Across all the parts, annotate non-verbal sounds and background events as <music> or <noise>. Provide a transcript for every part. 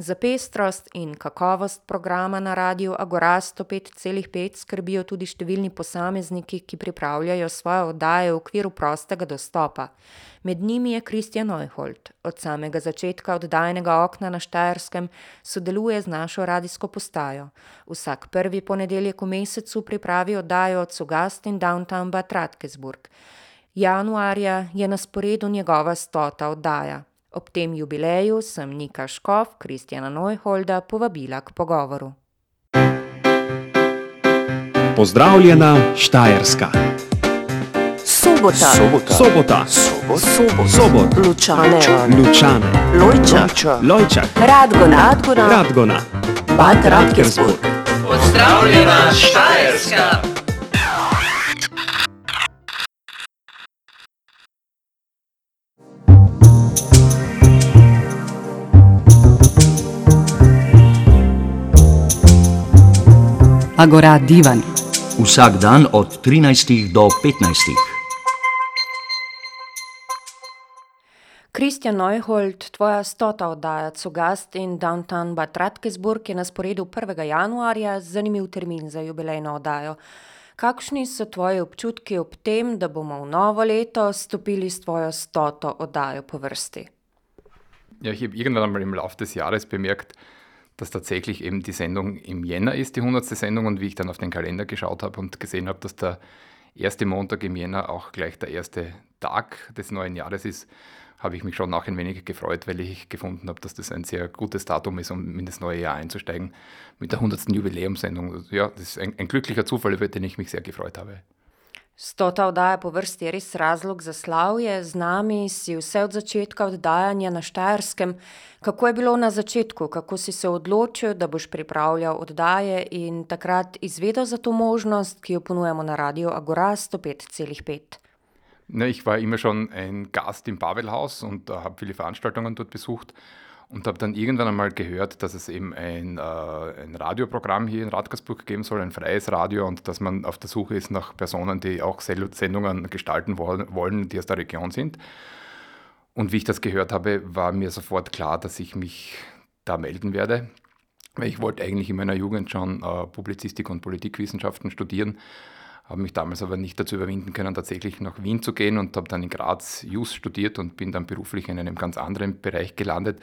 Za pestrost in kakovost programa na Radiu Agora 105,5 skrbijo tudi številni posamezniki, ki pripravljajo svoje oddaje v okviru prostega dostopa. Med njimi je Kristjan Neuhold. Od samega začetka oddajnega okna na Štajerskem sodeluje z našo radijsko postajo. Vsak prvi ponedeljek v mesecu pripravi oddajo od Sugast in Downtown Bad Radkersburg. Januarja je na sporedu njegova stota oddaja. Ob tem jubileju sem Nika Škof Kristjana Neuholda povabila k pogovoru. Pozdravljena Štajerska. Sobota. Sobota. Sobot. Sobot. Sobot. Lučane. Lučane. Lojča. Lojčak. Radgona. Radgona. Radgona. Bad Radkersburg. Pozdravljena Štajerska! Agora Divan. Vsak dan od 13 do 15. Kristjan Neuhold, tvoja stota oddaja Cugast in Downtown Bad Radkersburg je na sporedu 1. januarja, zanimiv termin za jubilejno oddajo. Kakšni so tvoji občutki ob tem, da bomo v novo leto stopili s tvojo stoto oddajo po vrsti? Ja, ich habe irgendwann einmal im Laufe des Jahres bemerkt, dass tatsächlich eben die Sendung im Jänner ist, die 100. Sendung. Und wie ich dann auf den Kalender geschaut habe und gesehen habe, dass der erste Montag im Jänner auch gleich der erste Tag des neuen Jahres ist, habe ich mich schon auch ein wenig gefreut, weil ich gefunden habe, dass das ein sehr gutes Datum ist, um in das neue Jahr einzusteigen mit der 100. Jubiläumssendung. Ja, das ist ein, ein glücklicher Zufall, über den ich mich sehr gefreut habe. Stota oddaja po vrsti je res razlog za slavje, z nami si vse od začetka oddajanja na Štajerskem. Kako je bilo na začetku, kako si se odločil, da boš pripravljal oddaje in takrat izvedel za to možnost, ki jo ponujamo na Radiu Agora 105,5? Ne, ich war immer schon ein Gast im Pavelhaus und äh, habe viele Veranstaltungen dort besucht und habe dann irgendwann einmal gehört, dass es eben ein, äh, ein Radioprogramm hier in Radkersburg geben soll, ein freies Radio und dass man auf der Suche ist nach Personen, die auch Sendungen gestalten wollen, wollen, die aus der Region sind. Und wie ich das gehört habe, war mir sofort klar, dass ich mich da melden werde. Weil ich wollte eigentlich in meiner Jugend schon äh, Publizistik und Politikwissenschaften studieren, habe mich damals aber nicht dazu überwinden können, tatsächlich nach Wien zu gehen und habe dann in Graz Jus studiert und bin dann beruflich in einem ganz anderen Bereich gelandet.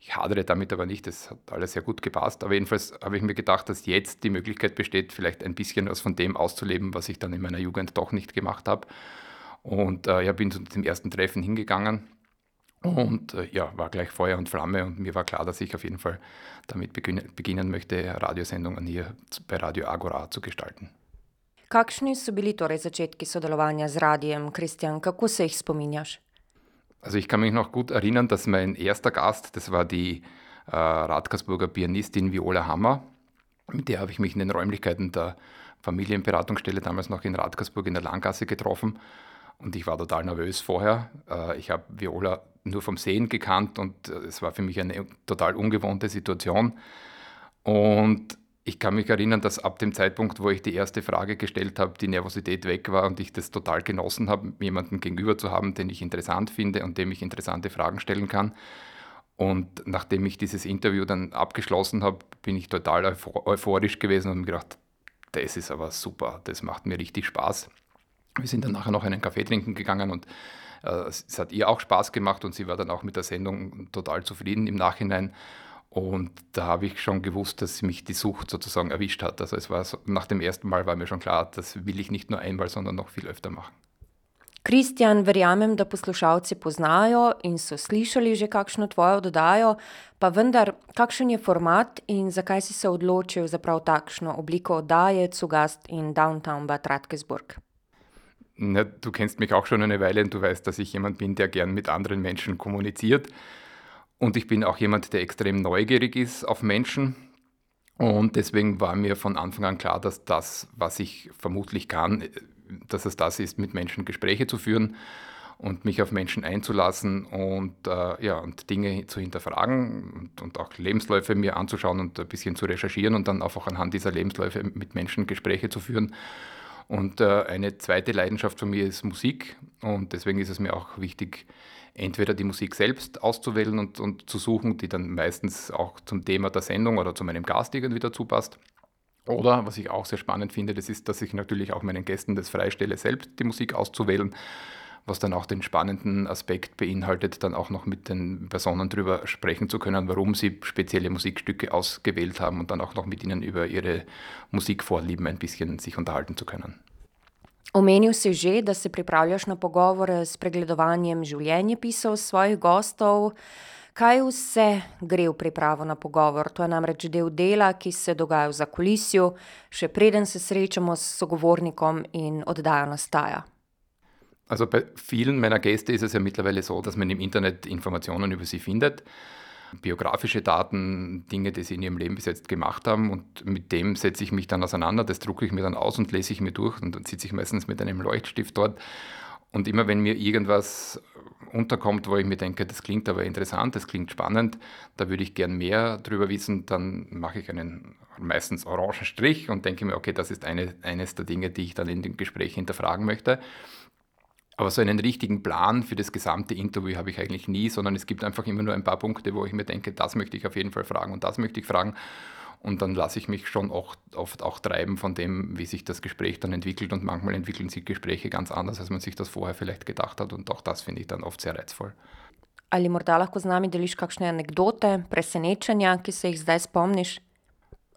Ich hadere damit aber nicht, das hat alles sehr gut gepasst. Aber jedenfalls habe ich mir gedacht, dass jetzt die Möglichkeit besteht, vielleicht ein bisschen was von dem auszuleben, was ich dann in meiner Jugend doch nicht gemacht habe. Und äh, ja, bin zu dem ersten Treffen hingegangen und äh, ja, war gleich Feuer und Flamme und mir war klar, dass ich auf jeden Fall damit beginnen, möchte, Radiosendungen hier bei Radio Agora zu gestalten. Kakšni so bili torej začetki sodelovanja z radijem, Kristjan, kako se jih spominjaš? Also ich kann mich noch gut erinnern, dass mein erster Gast, das war die äh, Radkersburger Pianistin Viola Hammer. Mit der habe ich mich in den Räumlichkeiten der Familienberatungsstelle damals noch in Radkersburg in der Langgasse getroffen. Und ich war total nervös vorher. Äh, ich habe Viola nur vom Sehen gekannt und äh, es war für mich eine total ungewohnte Situation. Und ich kann mich erinnern, dass ab dem Zeitpunkt, wo ich die erste Frage gestellt habe, die Nervosität weg war und ich das total genossen habe, jemanden gegenüber zu haben, den ich interessant finde und dem ich interessante Fragen stellen kann. Und nachdem ich dieses Interview dann abgeschlossen habe, bin ich total euphor- euphorisch gewesen und mir gedacht, das ist aber super, das macht mir richtig Spaß. Wir sind dann nachher noch einen Kaffee trinken gegangen und äh, es hat ihr auch Spaß gemacht und sie war dann auch mit der Sendung total zufrieden im Nachhinein. Und da habe ich schon gewusst, dass mich die Sucht sozusagen erwischt hat. Also es war so, nach dem ersten Mal war mir schon klar, das will ich nicht nur einmal, sondern noch viel öfter machen. Kristjan, verjamem, da poslušalci poznajo in so slišali že kakšno tvojo oddajo, pa vendar, kakšen je format in zakaj si se odločil za prav takšno obliko oddaje Cugast in Downtown Bad Radkersburg? Ja, du kennst mich auch schon eine Weile und du weißt, dass ich jemand bin, der gern mit anderen Menschen kommuniziert. Und ich bin auch jemand, der extrem neugierig ist auf Menschen. Und deswegen war mir von Anfang an klar, dass das, was ich vermutlich kann, dass es das ist, mit Menschen Gespräche zu führen und mich auf Menschen einzulassen und, äh, ja, und Dinge zu hinterfragen und, und auch Lebensläufe mir anzuschauen und ein bisschen zu recherchieren und dann einfach anhand dieser Lebensläufe mit Menschen Gespräche zu führen. Und äh, eine zweite Leidenschaft von mir ist Musik und deswegen ist es mir auch wichtig, entweder die Musik selbst auszuwählen und, und zu suchen, die dann meistens auch zum Thema der Sendung oder zu meinem Gast irgendwie dazu passt. Oder, was ich auch sehr spannend finde, das ist, dass ich natürlich auch meinen Gästen das freistelle, selbst die Musik auszuwählen, was dann auch den spannenden Aspekt beinhaltet, dann auch noch mit den Personen darüber sprechen zu können, warum sie spezielle Musikstücke ausgewählt haben und dann auch noch mit ihnen über ihre Musikvorlieben ein bisschen sich unterhalten zu können. Omenil si že, da se pripravljaš na pogovore s pregledovanjem življenjepisov svojih gostov. Kaj vse gre v pripravo na pogovor? To je namreč del dela, ki se dogaja v zakulisju, še preden se srečamo s sogovornikom in oddaja nastaja. Also bei vielen meiner Gäste ist es ja mittlerweile so, dass man im Internet Informationen über sie findet. Biografische Daten, Dinge, die sie in ihrem Leben bis jetzt gemacht haben. Und mit dem setze ich mich dann auseinander. Das drucke ich mir dann aus und lese ich mir durch. Und dann sitze ich meistens mit einem Leuchtstift dort. Und immer wenn mir irgendwas unterkommt, wo ich mir denke, das klingt aber interessant, das klingt spannend, da würde ich gern mehr darüber wissen, dann mache ich einen meistens orangen Strich und denke mir, okay, das ist eine, eines der Dinge, die ich dann in dem Gespräch hinterfragen möchte. Aber so einen richtigen Plan für das gesamte Interview habe ich eigentlich nie, sondern es gibt einfach immer nur ein paar Punkte, wo ich mir denke, das möchte ich auf jeden Fall fragen und das möchte ich fragen. Und dann lasse ich mich schon oft, oft auch treiben von dem, wie sich das Gespräch dann entwickelt. Und manchmal entwickeln sich Gespräche ganz anders, als man sich das vorher vielleicht gedacht hat. Und auch das finde ich dann oft sehr reizvoll. Ali morda lahko z nami deliš kakšne anekdote, presenečenja, ki se jih zdaj spomniš?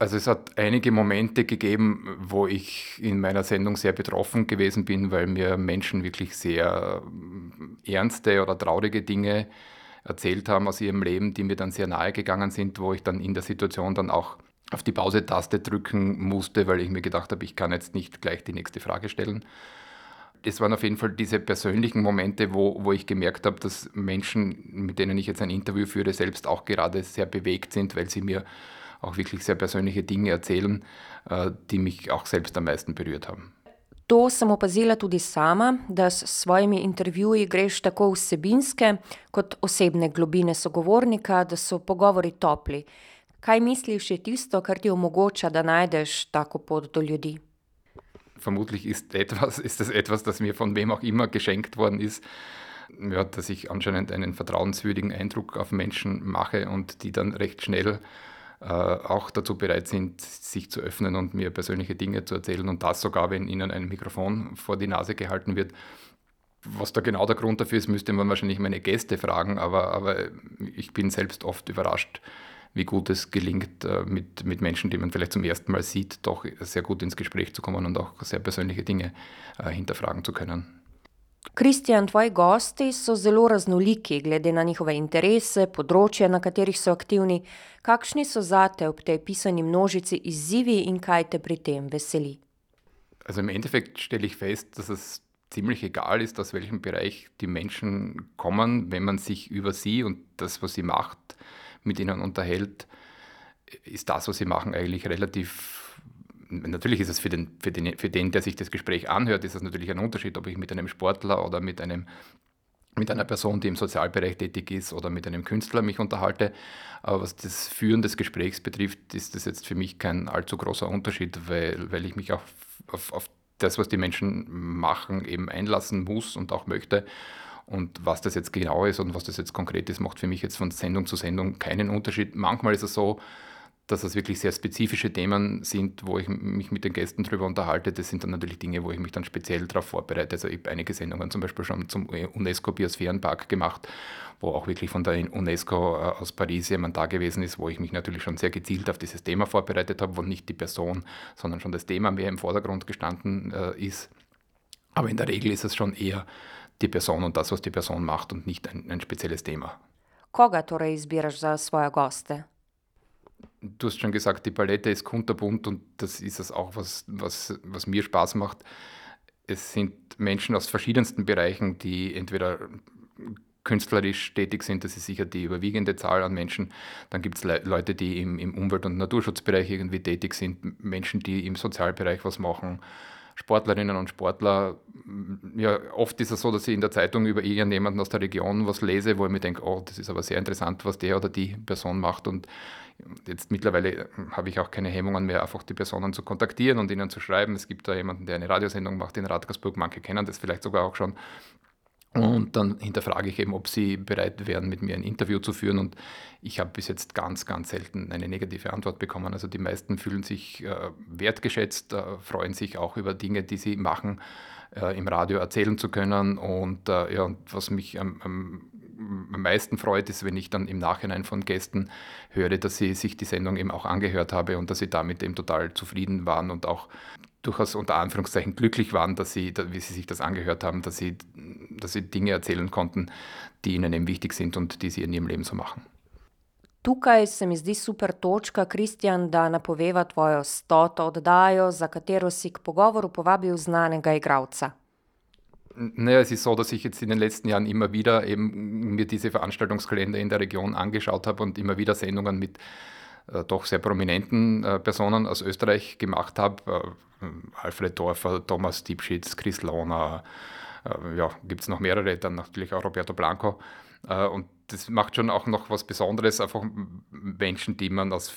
Also es hat einige Momente gegeben, wo ich in meiner Sendung sehr betroffen gewesen bin, weil mir Menschen wirklich sehr äh, ernste oder traurige Dinge erzählt haben aus ihrem Leben, die mir dann sehr nahe gegangen sind, wo ich dann in der Situation dann auch auf die Pause-Taste drücken musste, weil ich mir gedacht habe, ich kann jetzt nicht gleich die nächste Frage stellen. Es waren auf jeden Fall diese persönlichen Momente, wo, wo ich gemerkt habe, dass Menschen, mit denen ich jetzt ein Interview führe, selbst auch gerade sehr bewegt sind, weil sie mir auch wirklich sehr persönliche Dinge erzählen, äh, die mich auch selbst am meisten berührt haben. To sem opazila tudi sama, da s svojimi intervjuji greš tako vsebinske kot osebne globine sogovornika, da so pogovori topli. Kaj misliš, je tisto, kar ti omogoča, da najdeš tako pot do ljudi? Vermutlich ist, etwas, ist das etwas, das mir von wem auch immer geschenkt worden ist, ja, dass ich anscheinend einen vertrauenswürdigen Eindruck auf Menschen mache und die dann recht schnell äh, auch dazu bereit sind, sich zu öffnen und mir persönliche Dinge zu erzählen und das sogar, wenn ihnen ein Mikrofon vor die Nase gehalten wird. Was da genau der Grund dafür ist, müsste man wahrscheinlich meine Gäste fragen, aber, aber ich bin selbst oft überrascht, wie gut es gelingt, äh, mit, mit Menschen, die man vielleicht zum ersten Mal sieht, doch sehr gut ins Gespräch zu kommen und auch sehr persönliche Dinge äh, hinterfragen zu können. Kristjan, tvoji gosti so zelo raznoliki, glede na njihove interese, področje, na katerih so aktivni. Kakšni so zate ob tej pisani množici izzivi in kaj te pri tem veseli? Also im Endeffekt stelle ich fest, dass es ziemlich egal ist, aus welchem Bereich die Menschen kommen, wenn man sich über sie und das, was sie macht, mit ihnen unterhält, ist das, was sie machen, eigentlich relativ natürlich ist es für den, für, den, für den, der sich das Gespräch anhört, ist es natürlich ein Unterschied, ob ich mit einem Sportler oder mit, einem, mit einer Person, die im Sozialbereich tätig ist oder mit einem Künstler mich unterhalte. Aber was das Führen des Gesprächs betrifft, ist das jetzt für mich kein allzu großer Unterschied, weil, weil ich mich auch auf, auf das, was die Menschen machen, eben einlassen muss und auch möchte. Und was das jetzt genau ist und was das jetzt konkret ist, macht für mich jetzt von Sendung zu Sendung keinen Unterschied. Manchmal ist es so, dass das wirklich sehr spezifische Themen sind, wo ich mich mit den Gästen darüber unterhalte. Das sind dann natürlich Dinge, wo ich mich dann speziell darauf vorbereite. Also ich habe einige Sendungen zum Beispiel schon zum UNESCO-Biosphärenpark gemacht, wo auch wirklich von der UNESCO äh, aus Paris jemand da gewesen ist, wo ich mich natürlich schon sehr gezielt auf dieses Thema vorbereitet habe, wo nicht die Person, sondern schon das Thema mehr im Vordergrund gestanden äh, ist. Aber in der Regel ist es schon eher die Person und das, was die Person macht und nicht ein, ein spezielles Thema. Koga torej izbiraš za svoje goste? Du hast schon gesagt, die Palette ist kunterbunt und das ist es auch, was, was, was mir Spaß macht. Es sind Menschen aus verschiedensten Bereichen, die entweder künstlerisch tätig sind, das ist sicher die überwiegende Zahl an Menschen. Dann gibt es Le Leute, die im, im Umwelt- und Naturschutzbereich irgendwie tätig sind, Menschen, die im Sozialbereich was machen, Sportlerinnen und Sportler, ja, oft ist es so, dass ich in der Zeitung über irgendjemanden aus der Region was lese, wo ich mir denke, oh, das ist aber sehr interessant, was der oder die Person macht. Und jetzt mittlerweile habe ich auch keine Hemmungen mehr, einfach die Personen zu kontaktieren und ihnen zu schreiben. Es gibt da jemanden, der eine Radiosendung macht in Radgersburg, manche kennen das vielleicht sogar auch schon. Und dann hinterfrage ich eben, ob sie bereit wären, mit mir ein Interview zu führen. Und ich habe bis jetzt ganz, ganz selten eine negative Antwort bekommen. Also die meisten fühlen sich äh, wertgeschätzt, äh, freuen sich auch über Dinge, die sie machen, äh, im Radio erzählen zu können. Und, äh, ja, was mich am, am, am meisten freut, ist, wenn ich dann im Nachhinein von Gästen höre, dass sie sich die Sendung eben auch angehört habe und dass sie damit eben total zufrieden waren und auch durchaus unter Anführungszeichen glücklich waren, dass sie, wie sie sich das angehört haben, dass sie, dass sie Dinge erzählen konnten, die ihnen eben wichtig sind und die sie in ihrem Leben so machen. Tukaj se mi zdi super točka, Kristjan, da napoveva tvojo stoto oddajo, za katero si k pogovoru povabil znanega igralca. Naja, es ist so, dass ich jetzt in den letzten Jahren immer wieder eben mir diese Veranstaltungskalender in der Region angeschaut habe und immer wieder Sendungen mit äh, doch sehr prominenten äh, Personen aus Österreich gemacht habe. Äh, Alfred Dorfer, Thomas Diebschitz, Chris Lohner, äh, ja, gibt es noch mehrere, dann natürlich auch Roberto Blanco. Äh, und das macht schon auch noch was Besonderes, einfach Menschen, die man aus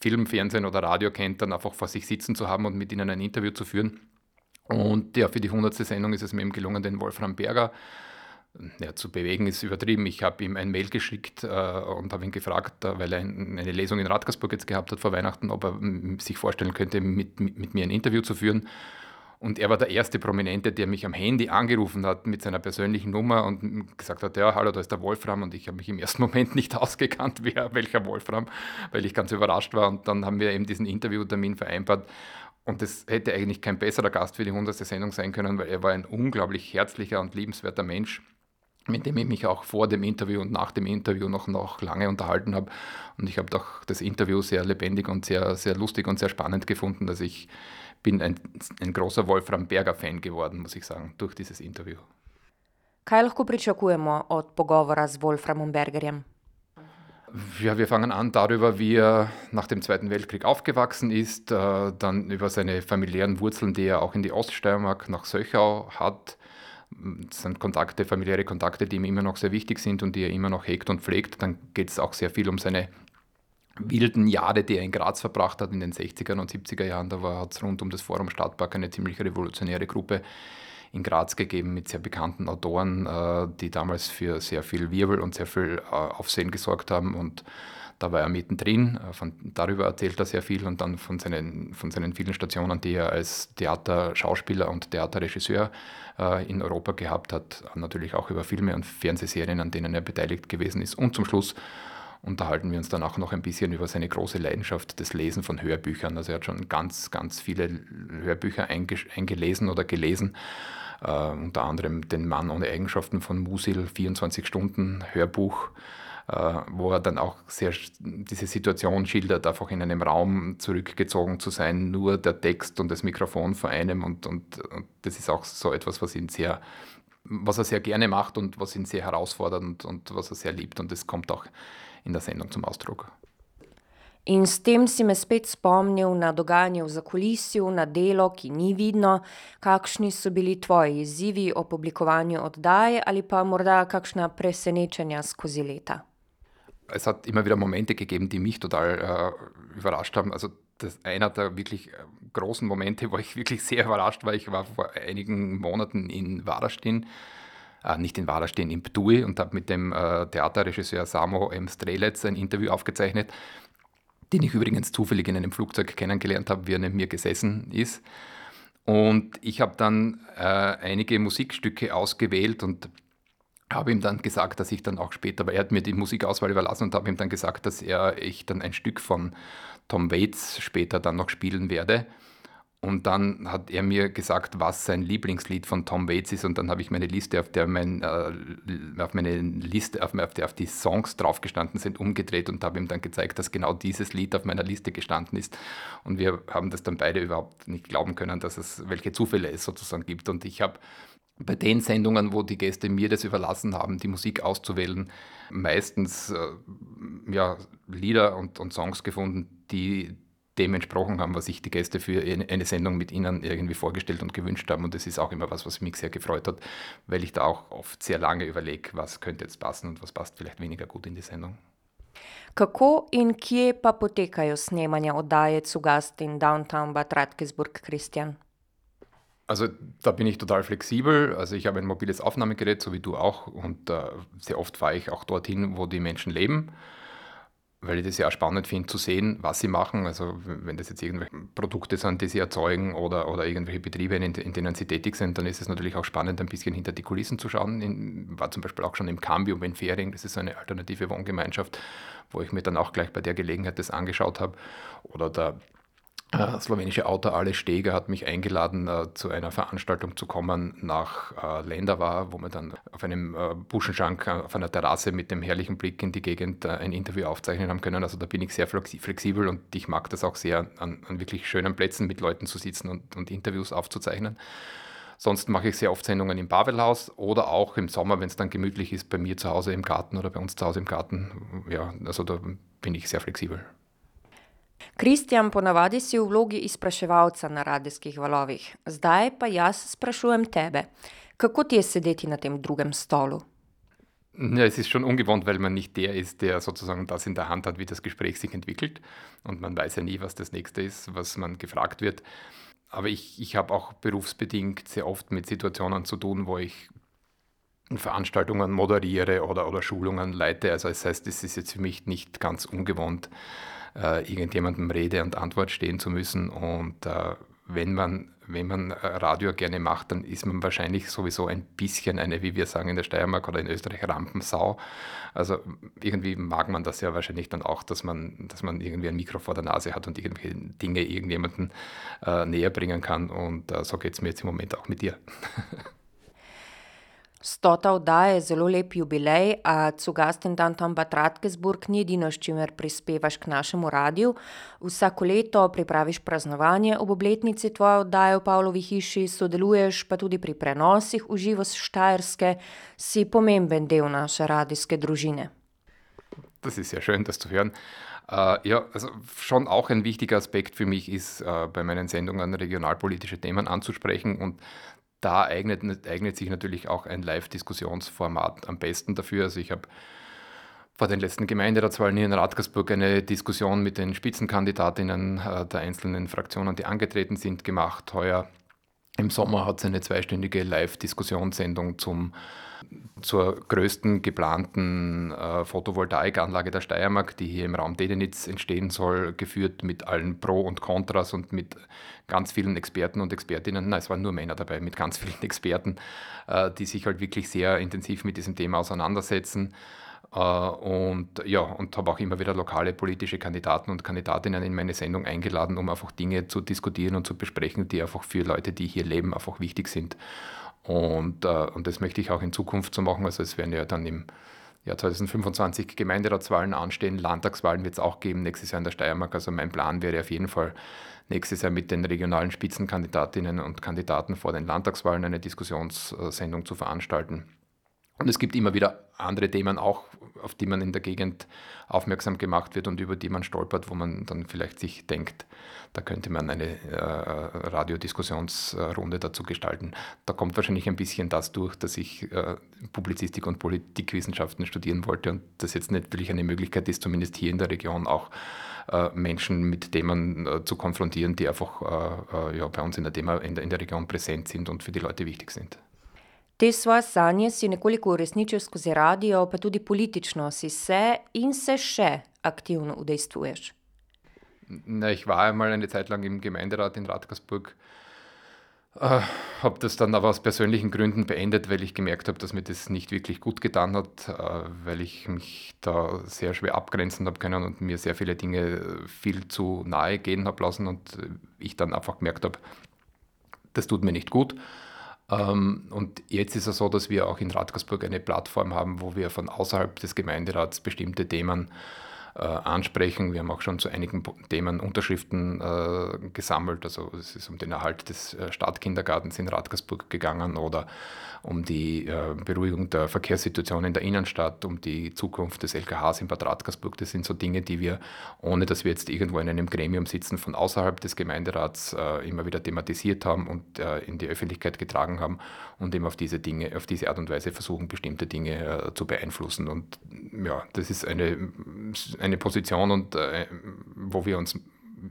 Film, Fernsehen oder Radio kennt, dann einfach vor sich sitzen zu haben und mit ihnen ein Interview zu führen. Und ja, für die 100. Sendung ist es mir eben gelungen, den Wolfram Berger ja, zu bewegen ist übertrieben. Ich habe ihm ein Mail geschickt äh, und habe ihn gefragt, äh, weil er ein, eine Lesung in Radgersburg jetzt gehabt hat vor Weihnachten, ob er sich vorstellen könnte, mit, mit, mit, mir ein Interview zu führen. Und er war der erste Prominente, der mich am Handy angerufen hat mit seiner persönlichen Nummer und gesagt hat, ja, hallo, da ist der Wolfram. Und ich habe mich im ersten <laughs> Moment nicht ausgekannt, wer, welcher Wolfram, weil ich ganz überrascht war. Und dann haben wir eben diesen Interviewtermin vereinbart. Und das hätte eigentlich kein besserer Gast für die 100. Sendung sein können, weil er war ein unglaublich herzlicher und liebenswerter Mensch mit dem ich mich auch vor dem Interview und nach dem Interview noch, noch lange unterhalten habe. Und ich habe doch das Interview sehr lebendig und sehr, sehr lustig und sehr spannend gefunden, dass ich bin ein, ein großer Wolfram Berger-Fan geworden, muss ich sagen, durch dieses Interview. Kaj lahko pričakujemo od pogovora z Wolframom Bergerjem? Ja, wir fangen an darüber, wie er nach dem Zweiten Weltkrieg aufgewachsen ist, äh, dann über seine familiären Wurzeln, die er auch in die Oststeiermark nach Söchau hat, das sind Kontakte, familiäre Kontakte, die ihm immer noch sehr wichtig sind und die er immer noch hegt und pflegt. Dann geht es auch sehr viel um seine wilden Jahre, die er in Graz verbracht hat in den 60er und 70er Jahren. Da hat es rund um das Forum Stadtpark eine ziemlich revolutionäre Gruppe in Graz gegeben mit sehr bekannten Autoren, äh, die damals für sehr viel Wirbel und sehr viel äh, Aufsehen gesorgt haben und da war er mittendrin, äh, von, darüber erzählt er sehr viel und dann von seinen, von seinen vielen Stationen, die er als Theaterschauspieler und Theaterregisseur in Europa gehabt hat, natürlich auch über Filme und Fernsehserien, an denen er beteiligt gewesen ist. Und zum Schluss unterhalten wir uns dann auch noch ein bisschen über seine große Leidenschaft des Lesen von Hörbüchern. Also er hat schon ganz, ganz viele Hörbücher eingelesen oder gelesen. Uh, unter anderem Den Mann ohne Eigenschaften von Musil, 24 Stunden Hörbuch, äh, wo er dann auch sehr diese Situation schildert, einfach in einem Raum zurückgezogen zu sein, nur der Text und das Mikrofon vor einem und, und, und das ist auch so etwas, was ihn sehr, was er sehr gerne macht und was ihn sehr herausfordert und, und was er sehr liebt und das kommt auch in der Sendung zum Ausdruck. In s tem si me spet spomnil na dogajanje v zakulisju, na delo, ki ni vidno. Kakšni so bili tvoji izzivi ob oblikovanju oddaje ali pa morda kakšna presenečenja skozi leta? es hat immer wieder Momente gegeben, die mich total äh, überrascht haben. Also das, einer der wirklich äh, großen Momente, <laughs> wo ich wirklich sehr überrascht war, ich war vor einigen Monaten in Warastin, äh, nicht in Warastin, in Ptui und habe mit dem äh, Theaterregisseur Samo M. Strelec ein Interview aufgezeichnet, den ich übrigens zufällig in einem Flugzeug kennengelernt habe, wie er neben mir gesessen ist. Und ich habe dann äh, einige Musikstücke ausgewählt und habe ihm dann gesagt, dass ich dann auch später, weil er hat mir die Musikauswahl überlassen und habe ihm dann gesagt, dass er, ich dann ein Stück von Tom Waits später dann noch spielen werde. Und dann hat er mir gesagt, was sein Lieblingslied von Tom Waits ist. Und dann habe ich meine Liste, auf der mein, äh, auf meine Liste, auf, auf, der auf die Songs draufgestanden sind, umgedreht und habe ihm dann gezeigt, dass genau dieses Lied auf meiner Liste gestanden ist. Und wir haben das dann beide überhaupt nicht glauben können, dass es welche Zufälle es sozusagen gibt. Und ich habe bei den Sendungen, wo die Gäste mir das überlassen haben, die Musik auszuwählen, meistens äh, ja, Lieder und, und Songs gefunden, die dem entsprochen haben, was sich die Gäste für eine Sendung mit ihnen irgendwie vorgestellt und gewünscht haben. Und das ist auch immer was, was mich sehr gefreut hat, weil ich da auch oft sehr lange überlege, was könnte jetzt passen und was passt vielleicht weniger gut in die Sendung. Kako in kje pa potekajo snemanja oddaje Zugast in Downtown Bad Radkersburg, Christian? Also da bin ich total flexibel. Also ich habe ein mobiles Aufnahmegerät, so wie du auch. Und äh, sehr oft fahre ich auch dorthin, wo die Menschen leben weil ich das ja auch spannend finde zu sehen, was sie machen. Also wenn das jetzt irgendwelche Produkte sind, die sie erzeugen oder, oder irgendwelche Betriebe, in, in denen sie tätig sind, dann ist es natürlich auch spannend, ein bisschen hinter die Kulissen zu schauen. Ich war zum Beispiel auch schon im Cambio in Fering, das ist so eine alternative Wohngemeinschaft, wo ich mir dann auch gleich bei der Gelegenheit das angeschaut habe. Oder der äh, slowenische Autor Ale Steger hat mich eingeladen, äh, zu einer Veranstaltung zu kommen nach äh, Lendava, wo wir dann auf einem äh, Buschenschank äh, auf einer Terrasse mit dem herrlichen Blick in die Gegend äh, ein Interview aufzeichnen haben können. Also da bin ich sehr flexibel und ich mag das auch sehr, an, an wirklich schönen Plätzen mit Leuten zu sitzen und, und Interviews aufzuzeichnen. Sonst mache ich sehr oft Sendungen im Pavelhaus oder auch im Sommer, wenn es dann gemütlich ist, bei mir zu Hause im Garten oder bei uns zu Hause im Garten. Ja, also da bin ich sehr flexibel. Kristjan, ponavadi si v vlogi izpraševalca na radijskih valovih, zdaj pa jaz sprašujem tebe, kako ti je sedeti na tem drugem stolu? Ja, es ist schon ungewohnt, weil man nicht der ist, der sozusagen das in der Hand hat, wie das Gespräch sich entwickelt. Und man weiß ja nie, was das nächste ist, was man gefragt wird. Aber ich, ich habe auch berufsbedingt sehr oft mit Situationen zu tun, wo ich Veranstaltungen moderiere oder, oder Schulungen leite. Also das heißt, es ist jetzt für mich nicht ganz ungewohnt, äh, irgendjemandem Rede und Antwort stehen zu müssen. Und äh, wenn man wenn man äh, Radio gerne macht, dann ist man wahrscheinlich sowieso ein bisschen eine, wie wir sagen in der Steiermark oder in Österreich, Rampensau. Also irgendwie mag man das ja wahrscheinlich dann auch, dass man, dass man irgendwie ein Mikro vor der Nase hat und irgendwelche Dinge irgendjemandem äh, näher bringen kann. Und äh, so geht es mir jetzt im Moment auch mit dir. <laughs> Stota oddaja je zelo lep jubilej, a Cugasten dan tam Bad Radkersburg ni edino, s čimer prispevaš k našemu radiju. Vsako leto pripraviš praznovanje ob obletnici tvoje oddaje v Pavlovi hiši, sodeluješ pa tudi pri prenosih v živo s Štajerske, si pomemben del naše radijske družine. Das ist sehr schön, das zu hören. Uh, ja, also schon auch ein wichtiger Aspekt für mich ist, uh, bei meinen Sendungen regionalpolitische Themen anzusprechen und da eignet, eignet sich natürlich auch ein Live-Diskussionsformat am besten dafür. Also ich habe vor den letzten Gemeinderatswahlen hier in Radkersburg eine Diskussion mit den Spitzenkandidatinnen äh, der einzelnen Fraktionen, die angetreten sind, gemacht. Heuer im Sommer hat es eine zweistündige Live-Diskussionssendung zum zur größten geplanten äh, Photovoltaikanlage der Steiermark, die hier im Raum Dedenitz entstehen soll, geführt mit allen Pro und Kontras und mit ganz vielen Experten und Expertinnen. Nein, es waren nur Männer dabei, mit ganz vielen Experten, äh, die sich halt wirklich sehr intensiv mit diesem Thema auseinandersetzen. Äh, und ja, und habe auch immer wieder lokale politische Kandidaten und Kandidatinnen in meine Sendung eingeladen, um einfach Dinge zu diskutieren und zu besprechen, die einfach für Leute, die hier leben, einfach wichtig sind. Und, äh, und das möchte ich auch in Zukunft so machen. Also es werden ja dann im Jahr 2025 Gemeinderatswahlen anstehen, Landtagswahlen wird es auch geben nächstes Jahr in der Steiermark. Also mein Plan wäre auf jeden Fall nächstes Jahr mit den regionalen Spitzenkandidatinnen und Kandidaten vor den Landtagswahlen eine Diskussionssendung zu veranstalten. Und es gibt immer wieder andere Themen auch, auf die man in der Gegend aufmerksam gemacht wird und über die man stolpert, wo man dann vielleicht sich denkt, da könnte man eine äh, Radiodiskussionsrunde dazu gestalten. Da kommt wahrscheinlich ein bisschen das durch, dass ich äh, Publizistik und Politikwissenschaften studieren wollte und das jetzt natürlich eine Möglichkeit ist, zumindest hier in der Region auch äh, Menschen mit Themen äh, zu konfrontieren, die einfach äh, äh, ja, bei uns in der, Thema, in, der, in der Region präsent sind und für die Leute wichtig sind. Te svoje sanje si nekoliko uresničil skozi radio, pa tudi politično si se in se še aktivno udejstvuješ. Na, ich war einmal eine Zeit lang im Gemeinderat in Radkersburg, äh, habe das dann aber aus persönlichen Gründen beendet, weil ich gemerkt habe, dass mir das nicht wirklich gut getan hat, äh, weil ich mich da sehr schwer abgrenzen habe können und mir sehr viele Dinge viel zu nahe gehen habe lassen und ich dann einfach gemerkt habe, das tut mir nicht gut und jetzt ist es so, dass wir auch in Radkersburg eine Plattform haben, wo wir von außerhalb des Gemeinderats bestimmte Themen ansprechen. Wir haben auch schon zu einigen Themen Unterschriften äh, gesammelt. Also es ist um den Erhalt des äh, Stadtkindergartens in Radgersburg gegangen oder um die äh, Beruhigung der Verkehrssituation in der Innenstadt, um die Zukunft des LKHs in Bad Radgersburg. Das sind so Dinge, die wir, ohne dass wir jetzt irgendwo in einem Gremium sitzen, von außerhalb des Gemeinderats äh, immer wieder thematisiert haben und äh, in die Öffentlichkeit getragen haben und eben auf diese Dinge, auf diese Art und Weise versuchen, bestimmte Dinge zu beeinflussen. Und ja, das ist eine, eine Position, und, äh, wo wir uns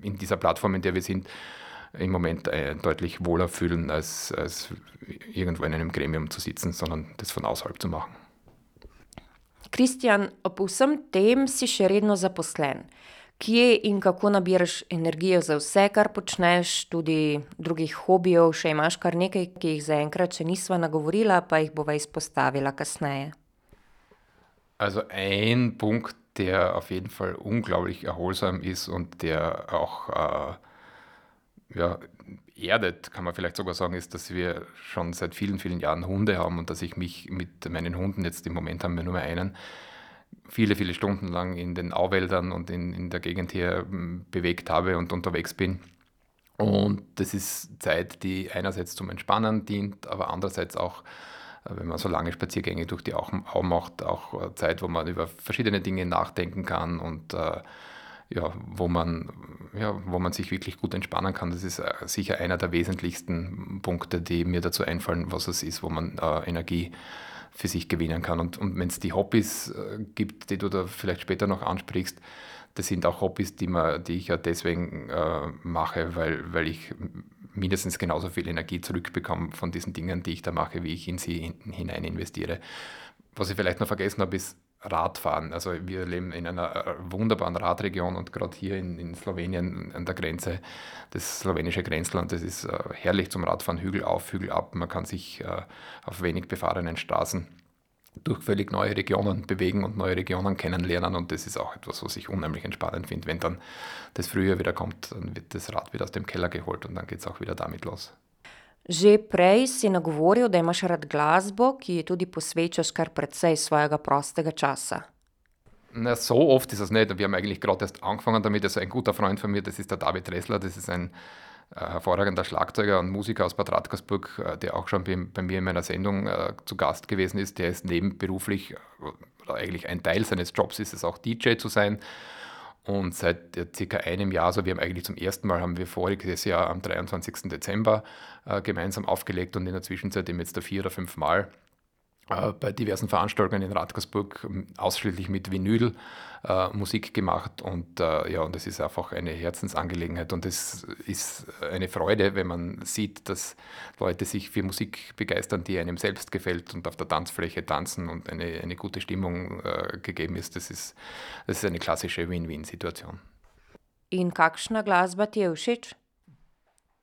in dieser Plattform, in der wir sind, im Moment äh, deutlich wohler fühlen, als, als irgendwo in einem Gremium zu sitzen, sondern das von außerhalb zu machen. Kristjan, ob vsem tem si še redno zaposlen. Kje in kako nabiraš energijo za vse, kar počneš, tudi drugih hobijev, še imaš kar nekaj, ki jih zaenkrat še nisva nagovorila, pa jih bova izpostavila kasneje. Also ein Punkt, der auf jeden Fall unglaublich erholsam ist und der auch äh, ja, erdet, kann man vielleicht sogar sagen, ist, dass wir schon seit vielen, vielen Jahren Hunde haben und dass ich mich mit meinen Hunden, jetzt im Moment haben wir nur einen, viele, viele Stunden lang in den Auwäldern und in, in der Gegend hier hm, bewegt habe und unterwegs bin. Und das ist Zeit, die einerseits zum Entspannen dient, aber andererseits auch, wenn man so lange Spaziergänge durch die Au macht, auch äh, Zeit, wo man über verschiedene Dinge nachdenken kann und äh, ja, wo, man, ja, wo man sich wirklich gut entspannen kann. Das ist äh, sicher einer der wesentlichsten Punkte, die mir dazu einfallen, was es ist, wo man äh, Energie für sich gewinnen kann. Und, und wenn es die Hobbys äh, gibt, die du da vielleicht später noch ansprichst, das sind auch Hobbys, die, man, die ich ja deswegen äh, mache, weil, weil ich mindestens genauso viel Energie zurückbekomme von diesen Dingen, die ich da mache, wie ich in sie in, hinein investiere. Was ich vielleicht noch vergessen habe, ist Radfahren. Also wir leben in einer äh, wunderbaren Radregion und gerade hier in, in, Slowenien an der Grenze, das slowenische Grenzland, das ist äh, herrlich zum Radfahren, Hügel auf, Hügel ab. Man kann sich äh, auf wenig befahrenen Straßen durch völlig neue Regionen bewegen und neue Regionen kennenlernen und das ist auch etwas, was ich unheimlich entspannend finde. Wenn dann das Frühjahr wieder kommt, dann wird das Rad wieder aus dem Keller geholt und dann geht es auch wieder damit los. Že prej si nagovoril, da imaš rad glasbo, ki ji tudi posvečaš kar precej svojega prostega časa. Na, so oft ist es nicht. Wir haben eigentlich gerade erst angefangen damit. Also ein guter Freund von mir, das ist der David Ressler, das ist ein hervorragender Schlagzeuger und Musiker aus Bad Radkersburg, äh, der auch schon bei, mir in meiner Sendung äh, zu Gast gewesen ist. Der ist nebenberuflich, oder eigentlich ein Teil seines Jobs ist es auch DJ zu sein. Und seit circa einem Jahr, also wir haben eigentlich zum ersten Mal, haben wir voriges Jahr am 23. Dezember äh, gemeinsam aufgelegt und in der Zwischenzeit eben jetzt da vier oder fünf Mal äh, bei diversen Veranstaltungen in Radgersburg ähm, ausschließlich mit Vinyl äh, Musik gemacht und äh, ja, und das ist einfach eine Herzensangelegenheit und es ist eine Freude, wenn man sieht, dass Leute sich für Musik begeistern, die einem selbst gefällt und auf der Tanzfläche tanzen und eine, eine gute Stimmung äh, gegeben ist. Das ist, das ist eine klassische Win-Win-Situation. In kakšna glasba ti je všeč?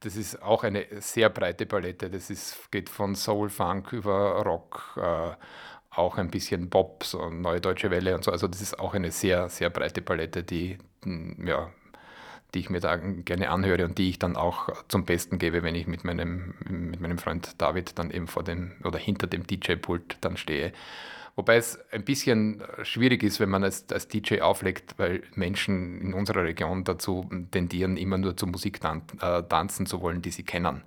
Das ist auch eine sehr breite Palette. Das ist, geht von Soul, Funk über Rock, äh, auch ein bisschen Pop, so Neue Deutsche Welle und so. Also das ist auch eine sehr, sehr breite Palette, die, ja, die ich mir da gerne anhöre und die ich dann auch zum Besten gebe, wenn ich mit meinem, mit meinem Freund David dann eben vor dem oder hinter dem DJ-Pult dann stehe Wobei es ein bisschen schwierig ist, wenn man als, als DJ auflegt, weil Menschen in unserer Region dazu tendieren, immer nur zur Musik tan äh, tanzen zu wollen, die sie kennen.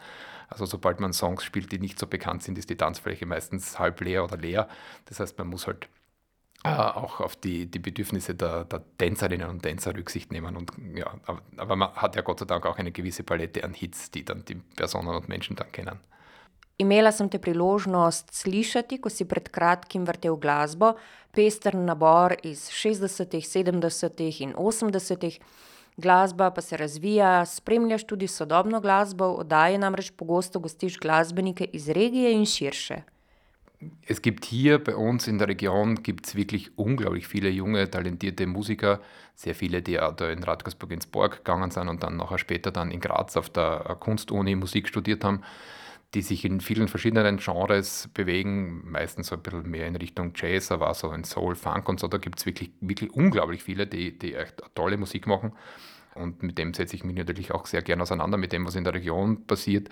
Also sobald man Songs spielt, die nicht so bekannt sind, ist die Tanzfläche meistens halb leer oder leer. Das heißt, man muss halt auch auf die, die Bedürfnisse der, der, Tänzerinnen und Tänzer Rücksicht nehmen. Und, ja, aber, aber man hat ja Gott sei Dank auch eine gewisse Palette an Hits, die dann die Personen und Menschen dann kennen. Imela sem te priložnost slišati, ko si pred kratkim vrtel glasbo, pester nabor iz 60., 70. in 80. Glasba pa se razvija, spremljaš tudi sodobno glasbo, oddaje namreč pogosto gostiš glasbenike iz regije in širše. Es gibt hier bei uns in der Region gibt's wirklich unglaublich viele junge, talentierte Musiker, sehr viele, die auch da in Radgersburg ins Borg gegangen sind und dann nachher später dann in Graz auf der Kunstuni Musik studiert haben die sich in vielen verschiedenen Genres bewegen, meistens so ein bisschen mehr in Richtung Jazz, aber auch so in Soul, Funk und so. Da gibt es wirklich, wirklich unglaublich viele, die, die echt tolle Musik machen. Und mit dem setze ich mich natürlich auch sehr gerne auseinander, mit dem, was in der Region passiert.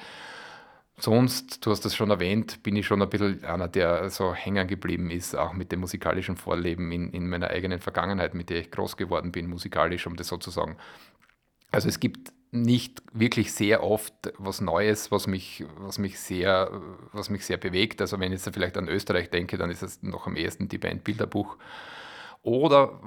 Sonst, du hast das schon erwähnt, bin ich schon ein bisschen einer, der so hängen geblieben ist, auch mit dem musikalischen Vorleben in, in meiner eigenen Vergangenheit, mit der ich groß geworden bin, musikalisch, um das so zu sagen. Also es gibt nicht wirklich sehr oft was Neues, was mich, was mich, sehr, was mich sehr bewegt. Also wenn ich jetzt vielleicht an Österreich denke, dann ist es noch am ehesten die Band Bilderbuch. Oder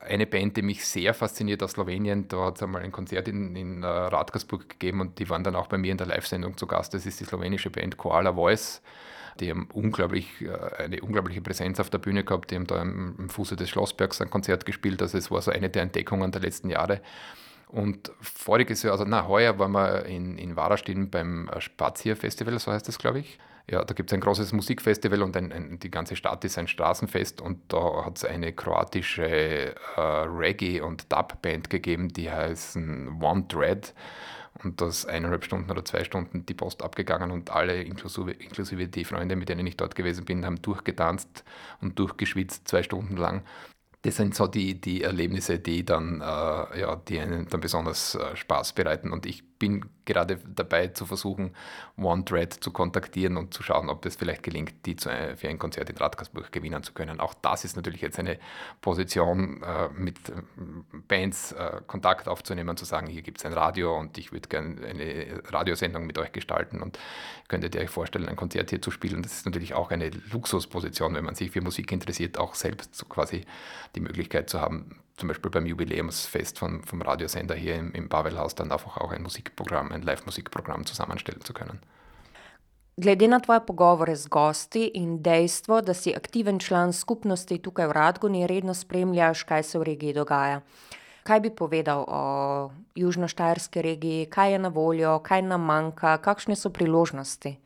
eine Band, die mich sehr fasziniert aus Slowenien. Da hat es einmal ein Konzert in, in uh, Radkersburg gegeben und die waren dann auch bei mir in der Live-Sendung zu Gast. Das ist die slowenische Band Koala Voice. Die haben unglaublich, uh, eine unglaubliche Präsenz auf der Bühne gehabt. Die haben da im Fuße des Schlossbergs ein Konzert gespielt. Also es war so eine der Entdeckungen der letzten Jahre. Und voriges Jahr, also na, heuer waren wir in, in Warastien beim Spazierfestival, so heißt das, glaube ich. Ja, da gibt es ein großes Musikfestival und ein, ein, die ganze Stadt ist ein Straßenfest und da hat es eine kroatische äh, Reggae- und Dub-Band gegeben, die heißen One Dread. Und da ist eineinhalb Stunden oder zwei Stunden die Post abgegangen und alle, inklusive, inklusive die Freunde, mit denen ich dort gewesen bin, haben durchgetanzt und durchgeschwitzt zwei Stunden lang das sind so die, die Erlebnisse, die dann, äh, ja, die einen dann besonders äh, Spaß bereiten. Und ich bin gerade dabei zu versuchen, One Thread zu kontaktieren und zu schauen, ob das vielleicht gelingt, die zu, äh, für ein Konzert in Radkersburg gewinnen zu können. Auch das ist natürlich jetzt eine Position, äh, mit äh, Bands äh, Kontakt aufzunehmen, zu sagen, hier gibt es ein Radio und ich würde gerne eine Radiosendung mit euch gestalten und könntet ihr euch vorstellen, ein Konzert hier zu spielen. Das ist natürlich auch eine Luxusposition, wenn man sich für Musik interessiert, auch selbst so quasi die Möglichkeit zu haben, zum Beispiel beim Jubiläumsfest vom, vom Radiosender hier im, im Pavelhaus dann einfach auch ein Musikprogramm, ein Live-Musikprogramm zusammenstellen zu können. Glede na tvoje pogovore z gosti in dejstvo, da si aktiven član skupnosti tukaj v Radguni, redno spremljaš, kaj se v regiji dogaja. Kaj bi povedal o južno-štajerski regiji, kaj je na voljo, kaj nam manjka, kakšne so priložnosti?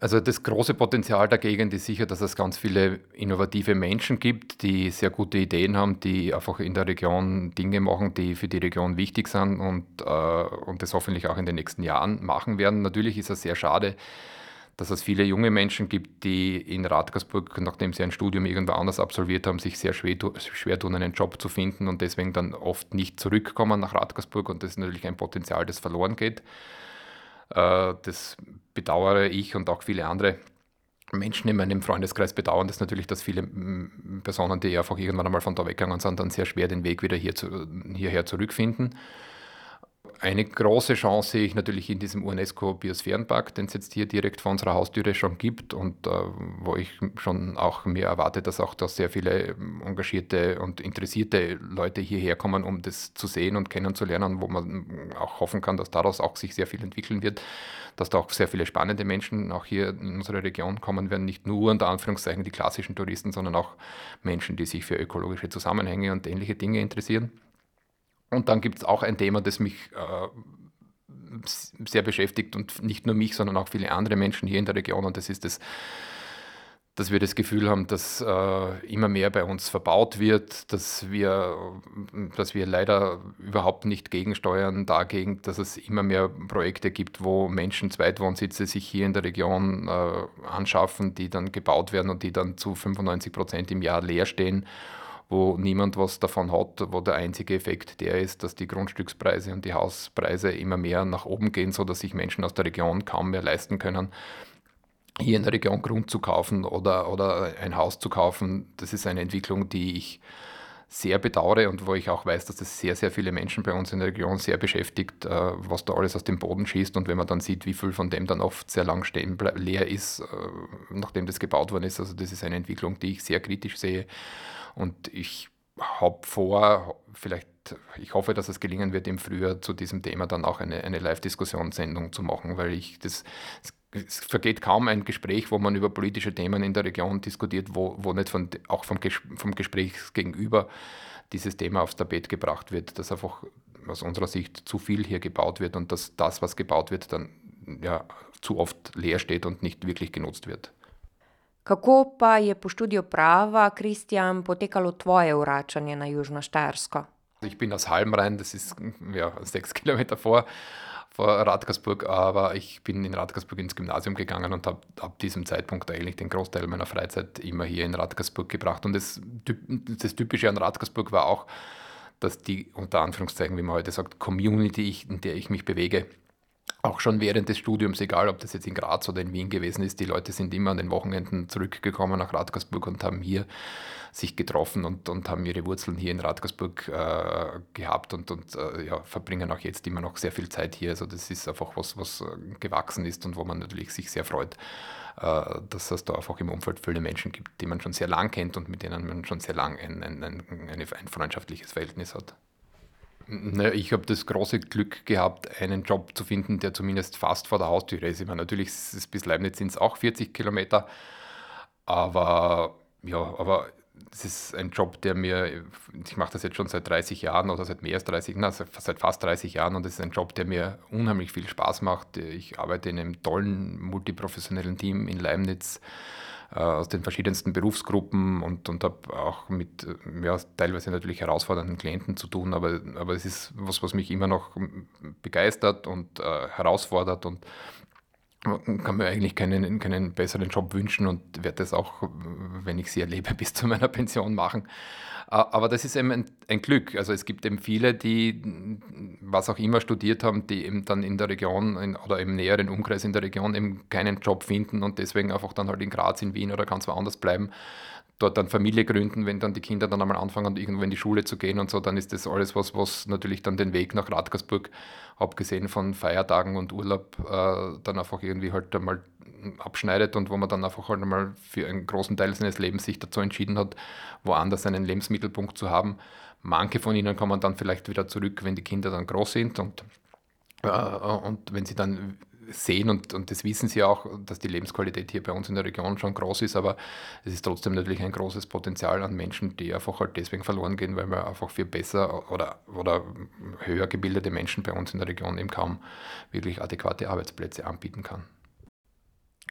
Also das große Potenzial der Gegend ist sicher, dass es ganz viele innovative Menschen gibt, die sehr gute Ideen haben, die einfach in der Region Dinge machen, die für die Region wichtig sind und, äh, und das hoffentlich auch in den nächsten Jahren machen werden. Natürlich ist es sehr schade, dass es viele junge Menschen gibt, die in Radgersburg, nachdem sie ein Studium irgendwo anders absolviert haben, sich sehr schwer, schwer tun, einen Job zu finden und deswegen dann oft nicht zurückkommen nach Radgersburg und das ist natürlich ein Potenzial, das verloren geht. Äh, das bedauere ich und auch viele andere Menschen in meinem Freundeskreis bedauern das natürlich, dass viele Personen, die einfach irgendwann einmal von da weggegangen sind, dann sehr schwer den Weg wieder hier zu, hierher zurückfinden. Eine große Chance sehe ich natürlich in diesem UNESCO-Biosphärenpark, den es jetzt hier direkt vor unserer Haustüre schon gibt und äh, wo ich schon auch mir erwarte, dass auch da sehr viele ähm, engagierte und interessierte Leute hierher kommen, um das zu sehen und kennenzulernen, wo man auch hoffen kann, dass daraus auch sich sehr viel entwickeln wird, dass da auch sehr viele spannende Menschen auch hier in unsere Region kommen werden, nicht nur unter Anführungszeichen die klassischen Touristen, sondern auch Menschen, die sich für ökologische Zusammenhänge und ähnliche Dinge interessieren. Und dann gibt es auch ein Thema, das mich äh, sehr beschäftigt und nicht nur mich, sondern auch viele andere Menschen hier in der Region. Und das ist das, dass wir das Gefühl haben, dass äh, immer mehr bei uns verbaut wird, dass wir, dass wir leider überhaupt nicht gegensteuern dagegen, dass es immer mehr Projekte gibt, wo Menschen Zweitwohnsitze sich hier in der Region äh, anschaffen, die dann gebaut werden und die dann zu 95 Prozent im Jahr leer stehen wo niemand was davon hat, wo der einzige Effekt der ist, dass die Grundstückspreise und die Hauspreise immer mehr nach oben gehen, sodass sich Menschen aus der Region kaum mehr leisten können, hier in der Region Grund zu kaufen oder, oder ein Haus zu kaufen. Das ist eine Entwicklung, die ich sehr bedauere und wo ich auch weiß, dass das sehr, sehr viele Menschen bei uns in der Region sehr beschäftigt, äh, was da alles aus dem Boden schießt. Und wenn man dann sieht, wie viel von dem dann oft sehr lang stehen leer ist, äh, nachdem das gebaut worden ist, also das ist eine Entwicklung, die ich sehr kritisch sehe und ich habe vor, vielleicht, ich hoffe, dass es gelingen wird, im Frühjahr zu diesem Thema dann auch eine, eine Live-Diskussionssendung zu machen, weil ich das, es vergeht kaum ein Gespräch, wo man über politische Themen in der Region diskutiert, wo, wo nicht von, auch vom, vom Gesprächsgegenüber dieses Thema aufs Tapet gebracht wird, dass einfach aus unserer Sicht zu viel hier gebaut wird und dass das, was gebaut wird, dann ja, zu oft leer steht und nicht wirklich genutzt wird. Kako pa je po študiju prava, Kristjan, potekalo tvoje vračanje na Južno Štajersko? Ich bin aus Halmrein, das ist ja, sechs <laughs> Kilometer vor, vor Radkersburg, aber ich bin in Radkersburg ins Gymnasium gegangen und habe ab diesem Zeitpunkt eigentlich den Großteil meiner Freizeit immer hier in Radkersburg gebracht. Und das, das Typische an Radkersburg war auch, dass die unter Anführungszeichen, wie man heute sagt, Community, in der ich mich bewege, auch schon während des Studiums, egal ob das jetzt in Graz oder in Wien gewesen ist, die Leute sind immer an den Wochenenden zurückgekommen nach Radgersburg und haben hier sich getroffen und, und haben ihre Wurzeln hier in Radgersburg äh, gehabt und, und äh, ja, verbringen auch jetzt immer noch sehr viel Zeit hier. Also das ist einfach was, was äh, gewachsen ist und wo man natürlich sich sehr freut, äh, dass es da einfach im Umfeld viele Menschen gibt, die man schon sehr lang kennt und mit denen man schon sehr lang ein, ein, ein, ein freundschaftliches Verhältnis hat. Naja, ich habe das große Glück gehabt, einen Job zu finden, der zumindest fast vor der Haustür ist. Ich meine, natürlich ist es bis Leibniz sind es auch 40 Kilometer, aber ja, aber es ist ein Job, der mir, ich mache das jetzt schon seit 30 Jahren oder seit mehr als 30, na, seit fast 30 Jahren und es ist ein Job, der mir unheimlich viel Spaß macht. Ich arbeite in einem tollen multiprofessionellen Team in Leibniz aus den verschiedensten Berufsgruppen und, und habe auch mit ja, teilweise natürlich herausfordernden Klienten zu tun, aber, aber es ist was, was mich immer noch begeistert und äh, herausfordert und kann mir eigentlich keinen, keinen besseren Job wünschen und werde das auch, wenn ich sie erlebe, <laughs> bis zu meiner Pension machen. Aber das ist eben ein, Glück. Also es gibt eben viele, die was auch immer studiert haben, die eben dann in der Region in, oder im näheren Umkreis in der Region eben keinen Job finden und deswegen einfach dann halt in Graz, in Wien oder ganz woanders bleiben dort dann Familie gründen, wenn dann die Kinder dann einmal anfangen, irgendwo in die Schule zu gehen und so, dann ist das alles was, was natürlich dann den Weg nach Radgersburg, abgesehen von Feiertagen und Urlaub, äh, dann einfach irgendwie halt einmal abschneidet und wo man dann einfach halt einmal für einen großen Teil seines Lebens sich dazu entschieden hat, woanders einen Lebensmittelpunkt zu haben. Manche von ihnen kommen dann vielleicht wieder zurück, wenn die Kinder dann groß sind und, äh, und wenn sie dann sehen und, und das wissen sie auch, dass die Lebensqualität hier bei uns in der Region schon groß ist, aber es ist trotzdem natürlich ein großes Potenzial an Menschen, die einfach halt deswegen verloren gehen, weil wir einfach viel besser oder, oder höher gebildete Menschen bei uns in der Region eben kaum wirklich adäquate Arbeitsplätze anbieten kann.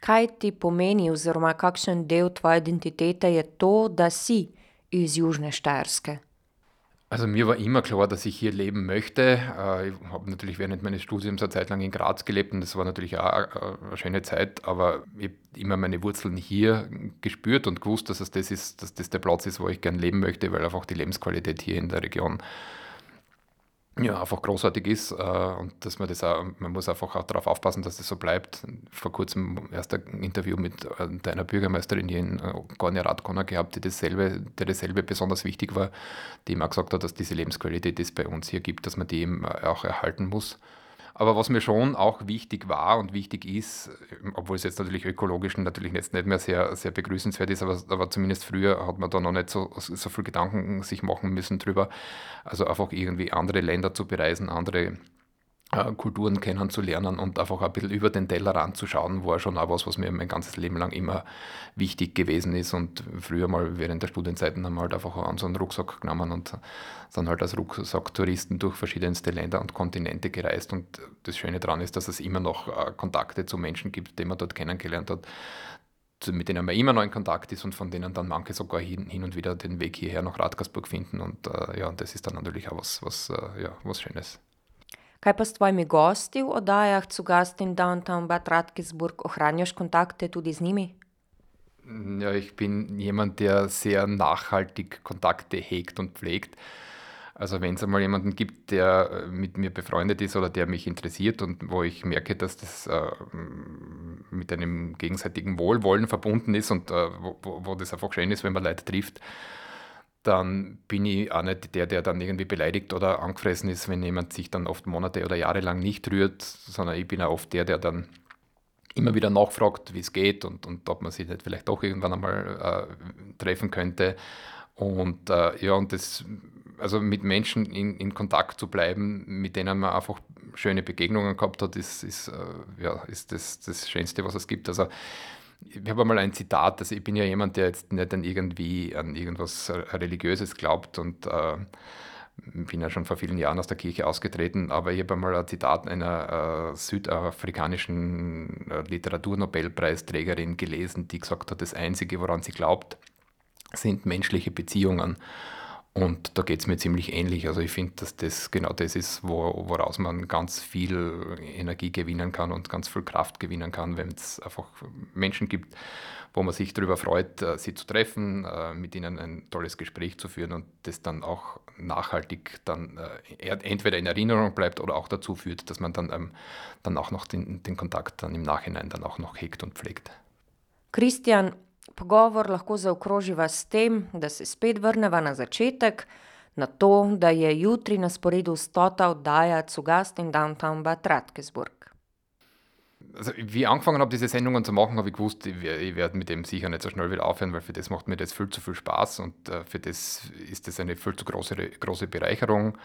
Kaj ti pomeni oziroma kakšen del tvoje identitete je to, da si iz Južne Štajerske? Also mir war immer klar, dass ich hier leben möchte. Äh, ich habe natürlich während meines Studiums eine Zeit lang in Graz gelebt und das war natürlich auch eine schöne Zeit, aber ich habe immer meine Wurzeln hier gespürt und gewusst, dass es das ist, dass das der Platz ist, wo ich gerne leben möchte, weil einfach die Lebensqualität hier in der Region ja, einfach großartig ist äh, und dass man das auch, man muss einfach auch darauf aufpassen, dass das so bleibt. Vor kurzem erst ein Interview mit äh, deiner Bürgermeisterin hier in äh, Gornia Radkona gehabt, die dasselbe, der dasselbe besonders wichtig war, die immer gesagt hat, dass diese Lebensqualität, die es bei uns hier gibt, dass man die eben auch erhalten muss. Aber was mir schon auch wichtig war und wichtig ist, obwohl es jetzt natürlich ökologisch natürlich jetzt nicht mehr sehr, sehr begrüßenswert ist, aber, aber zumindest früher hat man da noch nicht so, so viel Gedanken sich machen müssen drüber. Also einfach irgendwie andere Länder zu bereisen, andere Kulturen kennenzulernen und einfach ein bisschen über den Tellerrand zu schauen, war schon auch was, was mir mein ganzes Leben lang immer wichtig gewesen ist. Und früher mal während der Studienzeiten haben wir halt einfach an so einen Rucksack genommen und sind halt als Rucksacktouristen durch verschiedenste Länder und Kontinente gereist. Und das Schöne daran ist, dass es immer noch äh, Kontakte zu Menschen gibt, die man dort kennengelernt hat mit denen man immer noch in Kontakt ist und von denen dann manche sogar hin, hin und wieder den Weg hierher nach Radgersburg finden. Und äh, ja, das ist dann natürlich auch was, was, äh, ja, was Schönes. Kaj pa s tvojimi gosti v oddajah zu Gast in Downtown Bad Radkersburg? Ohranjaš kontakte tudi z njimi? Ja, ich bin jemand, der sehr nachhaltig Kontakte hegt und pflegt. Also wenn es einmal jemanden gibt, der mit mir befreundet ist oder der mich interessiert und wo ich merke, dass das äh, mit einem gegenseitigen Wohlwollen verbunden ist und äh, wo, wo, das einfach schön ist, wenn man Leute trifft, dann bin ich auch nicht der, der dann irgendwie beleidigt oder angefressen ist, wenn jemand sich dann oft Monate oder Jahre lang nicht rührt, sondern ich bin auch oft der, der dann immer wieder nachfragt, wie es geht und, und ob man sich nicht vielleicht doch irgendwann einmal äh, treffen könnte. Und äh, ja, und das, also mit Menschen in, in Kontakt zu bleiben, mit denen man einfach schöne Begegnungen gehabt hat, ist, ist, äh, ja, ist das, das Schönste, was es gibt. Also ich habe einmal ein Zitat, also ich bin ja jemand, der jetzt nicht an irgendwie an irgendwas Religiöses glaubt und äh, bin ja schon vor vielen Jahren aus der Kirche ausgetreten, aber ich habe einmal ein Zitat einer äh, südafrikanischen äh, Literaturnobelpreisträgerin gelesen, die gesagt hat, das Einzige, woran sie glaubt, sind menschliche Beziehungen. Und da geht es mir ziemlich ähnlich. Also ich finde, dass das genau das ist, wo, woraus man ganz viel Energie gewinnen kann und ganz viel Kraft gewinnen kann, wenn es einfach Menschen gibt, wo man sich darüber freut, äh, sie zu treffen, äh, mit ihnen ein tolles Gespräch zu führen und das dann auch nachhaltig dann äh, entweder in Erinnerung bleibt oder auch dazu führt, dass man dann, ähm, dann auch noch den, den Kontakt dann im Nachhinein dann auch noch hegt und pflegt. Kristjan, pogovor lahko zaokroživa s tem, da se spet vrneva na začetek, na to, da je jutri na sporedu stota oddaja zu Gast in Downtown Bad Radkersburg. Also, wie ich angefangen habe, diese Sendungen zu machen, habe ich gewusst, ich, ich werde mit dem sicher nicht so schnell wieder aufhören, weil für das macht mir das viel zu viel Spaß und äh, für das ist das eine viel zu große, große Bereicherung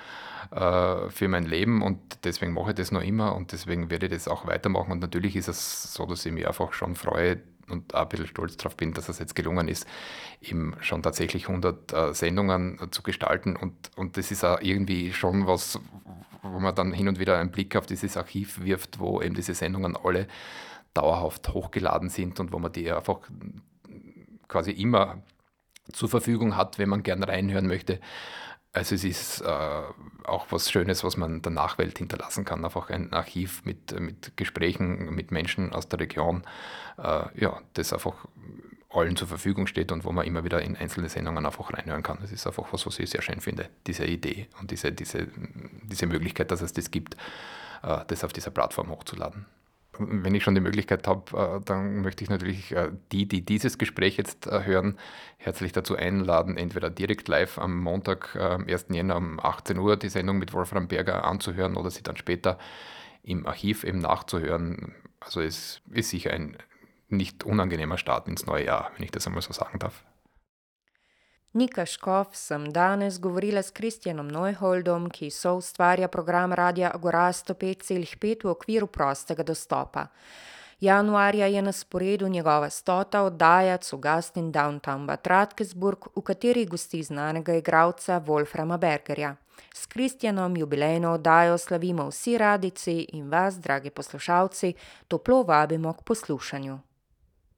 äh, für mein Leben und deswegen mache ich das noch immer und deswegen werde ich das auch weitermachen und natürlich ist es so, dass ich mich einfach schon freue, und auch ein bisschen stolz darauf bin, dass es jetzt gelungen ist, eben schon tatsächlich 100 äh, Sendungen äh, zu gestalten. Und, und das ist auch irgendwie schon was, wo man dann hin und wieder einen Blick auf dieses Archiv wirft, wo eben diese Sendungen alle dauerhaft hochgeladen sind und wo man die einfach quasi immer zur Verfügung hat, wenn man gern reinhören möchte. Also es ist äh, auch was Schönes, was man der Nachwelt hinterlassen kann. Einfach ein Archiv mit, mit Gesprächen mit Menschen aus der Region, äh, ja, das einfach allen zur Verfügung steht und wo man immer wieder in einzelne Sendungen einfach reinhören kann. Das ist einfach was, was ich sehr schön finde, diese Idee und diese, diese, diese Möglichkeit, dass es das gibt, äh, das auf dieser Plattform hochzuladen wenn ich schon die Möglichkeit habe, äh, dann möchte ich natürlich äh, die, die dieses Gespräch jetzt äh, hören, herzlich dazu einladen, entweder direkt live am Montag, 1. Jänner um 18 Uhr die Sendung mit Wolfram Berger anzuhören oder sie dann später im Archiv eben nachzuhören. Also es ist sicher ein nicht unangenehmer Start ins neue Jahr, wenn ich das einmal so sagen darf. Nika Škof sem danes govorila s Kristjanom Neuholdom, ki so ustvarja program Radia Agora 105,5 v okviru prostega dostopa. Januarja je na sporedu njegova stota oddaja Cugast in Downtown Bad Radkersburg, v kateri gosti znanega igralca Wolframa Bergerja. S Kristjanom jubilejno oddajo slavimo vsi radici in vas, dragi poslušalci, toplo vabimo k poslušanju.